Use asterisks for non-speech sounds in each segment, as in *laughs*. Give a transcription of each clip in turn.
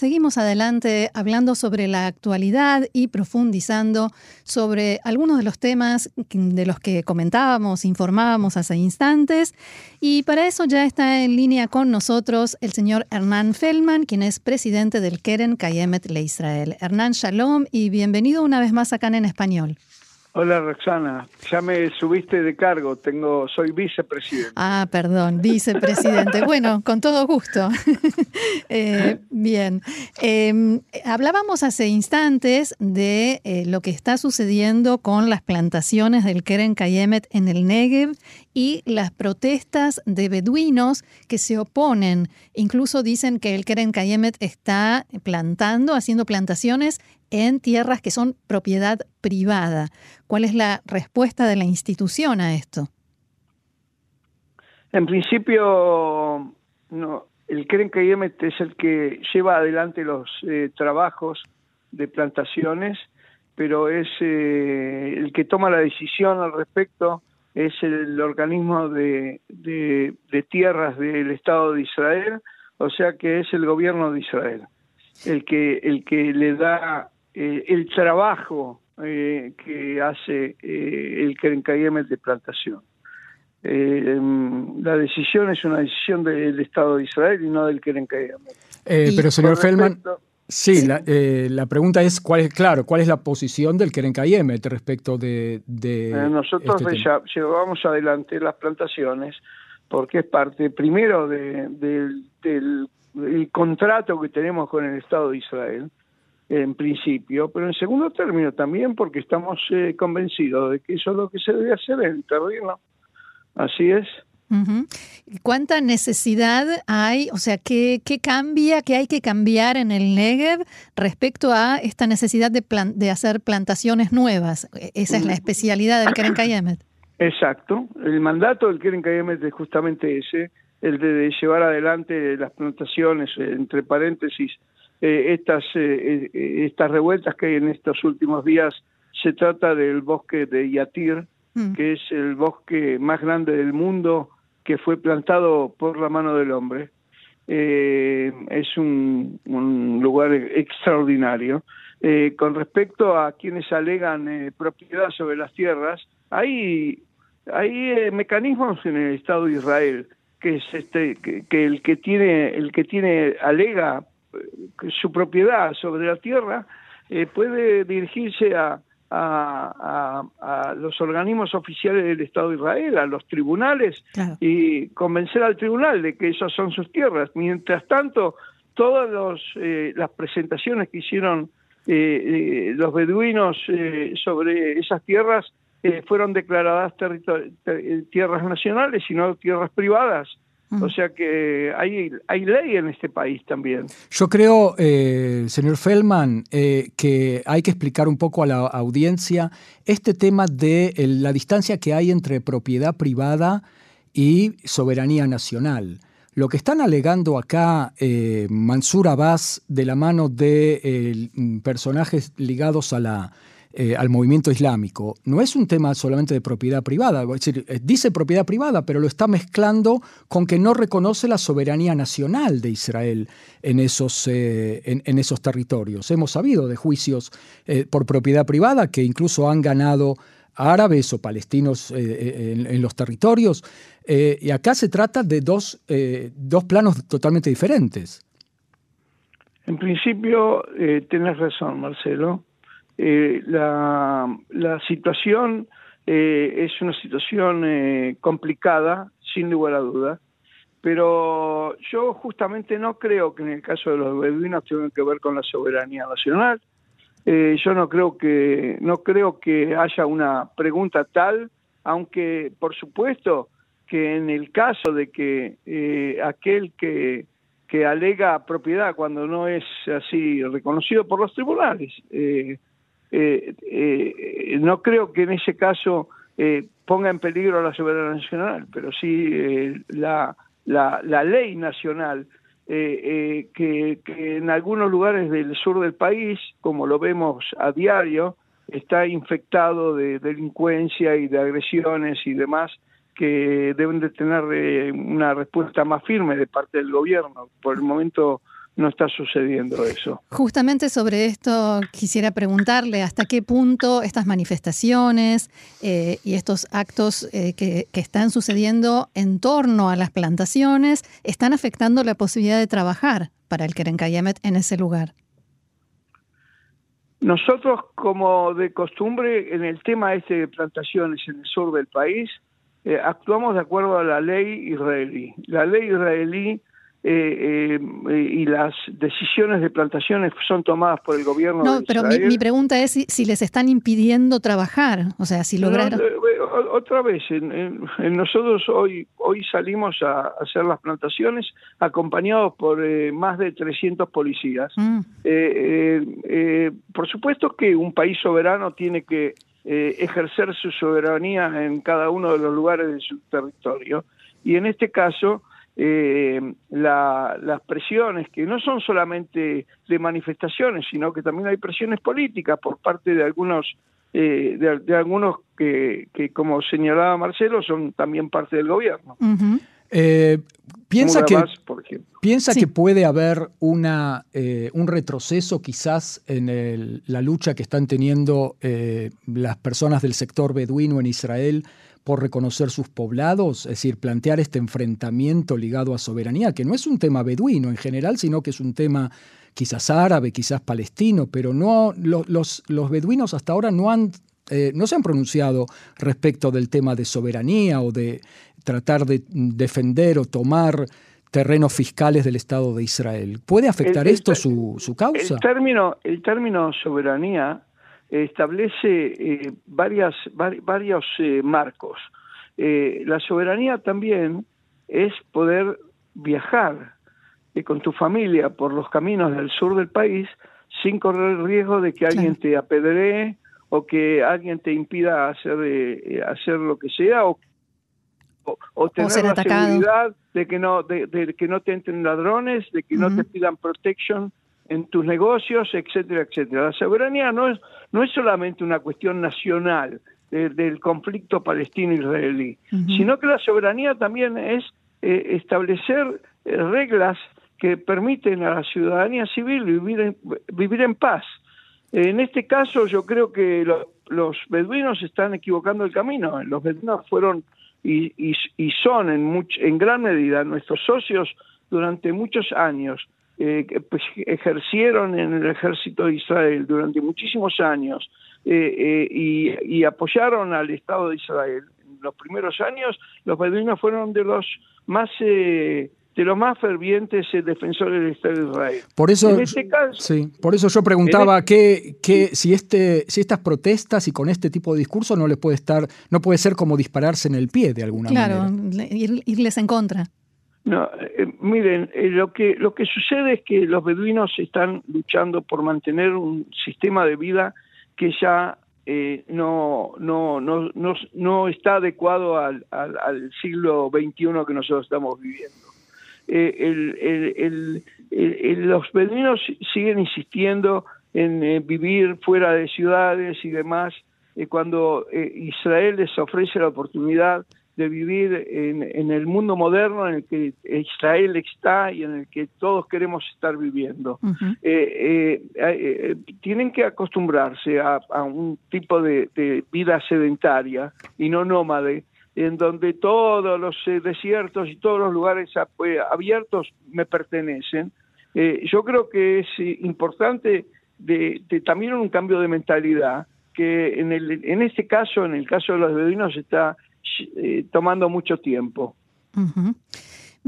Seguimos adelante hablando sobre la actualidad y profundizando sobre algunos de los temas de los que comentábamos, informábamos hace instantes. Y para eso ya está en línea con nosotros el señor Hernán Feldman, quien es presidente del Keren Kayemet Le Israel. Hernán, shalom y bienvenido una vez más acá en español. Hola Roxana, ya me subiste de cargo, tengo, soy vicepresidente. Ah, perdón, vicepresidente. bueno, con todo gusto. *laughs* Eh, bien, em, hablábamos hace instantes de eh, lo que está sucediendo con las plantaciones del Keren Kayemet en el Negev y las protestas de beduinos que se oponen. Incluso dicen que el Keren Kayemet está plantando, haciendo plantaciones en tierras que son propiedad privada. ¿Cuál es la respuesta de la institución a esto? En principio, no, el Kayemet es el que lleva adelante los eh, trabajos de plantaciones, pero es eh, el que toma la decisión al respecto, es el organismo de, de tierras del Estado de Israel, o sea que es el gobierno de Israel el que el que le da eh, el trabajo eh, que hace eh, el Keren Kayemet de plantación. Em, la decisión es una decisión del Estado de Israel y no del Keren Kayemet. pero señor Feldman, sí, La, la, pregunta es cuál es, claro, cuál es la posición del Keren Kayemet respecto de... de nosotros este ya llevamos adelante las plantaciones porque es parte primero de, del contrato que tenemos con el Estado de Israel en principio, pero en segundo término también porque estamos eh, convencidos de que eso es lo que se debe hacer en el terreno. Así es. ¿Cuánta necesidad hay? O sea, ¿qué, ¿qué, cambia, qué hay que cambiar en el Negev respecto a esta necesidad de, de hacer plantaciones nuevas? Esa es la especialidad del Keren Kayemet. Exacto. El mandato del Keren Kayemet es justamente ese, el de llevar adelante las plantaciones, entre paréntesis, eh, estas, eh, eh, estas revueltas que hay en estos últimos días, se trata del bosque de Yatir, mm. que es el bosque más grande del mundo que fue plantado por la mano del hombre. es un, lugar extraordinario. con respecto a quienes alegan propiedad sobre las tierras, hay, hay mecanismos en el Estado de Israel que es este que, que, el que tiene el que tiene alega su propiedad sobre la tierra, eh, puede dirigirse a, a, los organismos oficiales del Estado de Israel, a los tribunales, y convencer al tribunal de que esas son sus tierras. Mientras tanto, todas los, eh, las presentaciones que hicieron eh, los beduinos sobre esas tierras fueron declaradas tierras nacionales y no tierras privadas. O sea que hay, hay ley en este país también. Yo creo, eh, señor Feldman, eh, que hay que explicar un poco a la audiencia este tema de la distancia que hay entre propiedad privada y soberanía nacional. Lo que están alegando acá eh, Mansur Abbas de la mano de personajes ligados a la eh, al movimiento islámico, no es un tema solamente de propiedad privada, es decir, eh, dice propiedad privada, pero lo está mezclando con que no reconoce la soberanía nacional de Israel en esos, eh, en, esos territorios. Hemos sabido de juicios por propiedad privada que incluso han ganado árabes o palestinos en, los territorios. y acá se trata de dos, dos planos totalmente diferentes. En principio, tienes razón, Marcelo. Eh, la, situación eh, es una situación eh, complicada, sin lugar a dudas, pero yo justamente no creo que en el caso de los beduinos tenga que ver con la soberanía nacional. yo no creo que no creo que haya una pregunta tal, aunque por supuesto que en el caso de que aquel que que alega propiedad cuando no es así reconocido por los tribunales eh, eh, eh, no creo que en ese caso eh, ponga en peligro la soberanía nacional, pero sí eh, la, la, la, ley nacional, que, que, en algunos lugares del sur del país, como lo vemos a diario, está infectado de delincuencia y de agresiones y demás que deben de tener eh, una respuesta más firme de parte del gobierno. Por el momento no está sucediendo eso. Justamente sobre esto quisiera preguntarle hasta qué punto estas manifestaciones eh, y estos actos eh, que, están sucediendo en torno a las plantaciones están afectando la posibilidad de trabajar para el Keren Kayemet en ese lugar. Nosotros, como de costumbre, en el tema este de plantaciones en el sur del país, eh, actuamos de acuerdo a la ley israelí. La ley israelí eh, eh, y las decisiones de plantaciones son tomadas por el gobierno. No, pero mi, pregunta es si, les están impidiendo trabajar, o sea, si lograron. Eh, otra vez, nosotros hoy hoy salimos a hacer las plantaciones acompañados por más de 300 policías. Mm. por supuesto que un país soberano tiene que ejercer su soberanía en cada uno de los lugares de su territorio y en este caso eh, las presiones, que no son solamente de manifestaciones, sino que también hay presiones políticas por parte de algunos, eh, de, algunos que, que, como señalaba Marcelo, son también parte del gobierno. Eh, piensa que, piensa que puede haber una, eh, un retroceso quizás en la lucha que están teniendo las personas del sector beduino en Israel por reconocer sus poblados, es decir, plantear este enfrentamiento ligado a soberanía, que no es un tema beduino en general, sino que es un tema quizás árabe, quizás palestino, pero no los, los beduinos hasta ahora no han eh, no se han pronunciado respecto del tema de soberanía o de tratar de defender o tomar terrenos fiscales del Estado de Israel. ¿Puede afectar esto su, su, causa? El término, el término soberanía establece eh, varias, varios eh, marcos. Eh, la soberanía también es poder viajar con tu familia por los caminos del sur del país sin correr el riesgo de que alguien te apedree o que alguien te impida hacer, hacer lo que sea o, o, tener la seguridad de que no de, que no te entren ladrones, de que no te pidan protection en tus negocios, etcétera, etcétera. La soberanía no es, no es solamente una cuestión nacional del conflicto palestino-israelí, sino que la soberanía también es eh, establecer eh, reglas que permiten a la ciudadanía civil vivir en, vivir en paz. En este caso yo creo que los beduinos están equivocando el camino. Los beduinos fueron y, y, son en, en gran medida nuestros socios durante muchos años eh, pues, ejercieron en el ejército de Israel durante muchísimos años eh, eh, y, apoyaron al Estado de Israel. En los primeros años, los beduinos fueron de los más de los más fervientes defensores del Estado de Israel. Por eso, este sí, por eso yo preguntaba que, que si este, si estas protestas y con este tipo de discurso no les puede estar, no puede ser como dispararse en el pie de alguna manera. Claro, irles en contra. No, eh, miren, eh, lo que lo que sucede es que los beduinos están luchando por mantener un sistema de vida que ya eh, no, no, no, no, no está adecuado al, al, siglo XXI que nosotros estamos viviendo. El, los beduinos siguen insistiendo en vivir fuera de ciudades y demás, cuando Israel les ofrece la oportunidad de vivir en, el mundo moderno en el que Israel está y en el que todos queremos estar viviendo. Eh, eh, eh, tienen que acostumbrarse a, un tipo de, vida sedentaria y no nómade, en donde todos los desiertos y todos los lugares abiertos me pertenecen. yo creo que es importante de, también un cambio de mentalidad, que en, el, en este caso, en el caso de los beduinos, está eh, tomando mucho tiempo.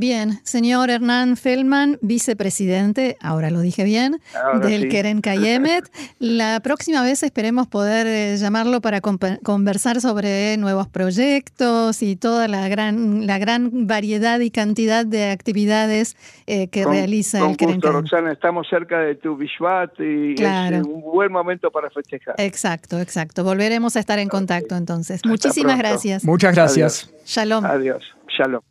Bien, señor Hernán Feldman, vicepresidente, ahora lo dije bien, del Keren Kayemet. *laughs* La próxima vez esperemos poder eh, llamarlo para conversar sobre nuevos proyectos y toda la gran, la gran variedad y cantidad de actividades eh, que realiza el Keren Kayemet. Roxana, estamos cerca de tu Bishvat y es un buen momento para festejar. Exacto, exacto. Volveremos a estar en contacto entonces. Muchísimas gracias. Muchas gracias. Shalom. Adiós. Shalom.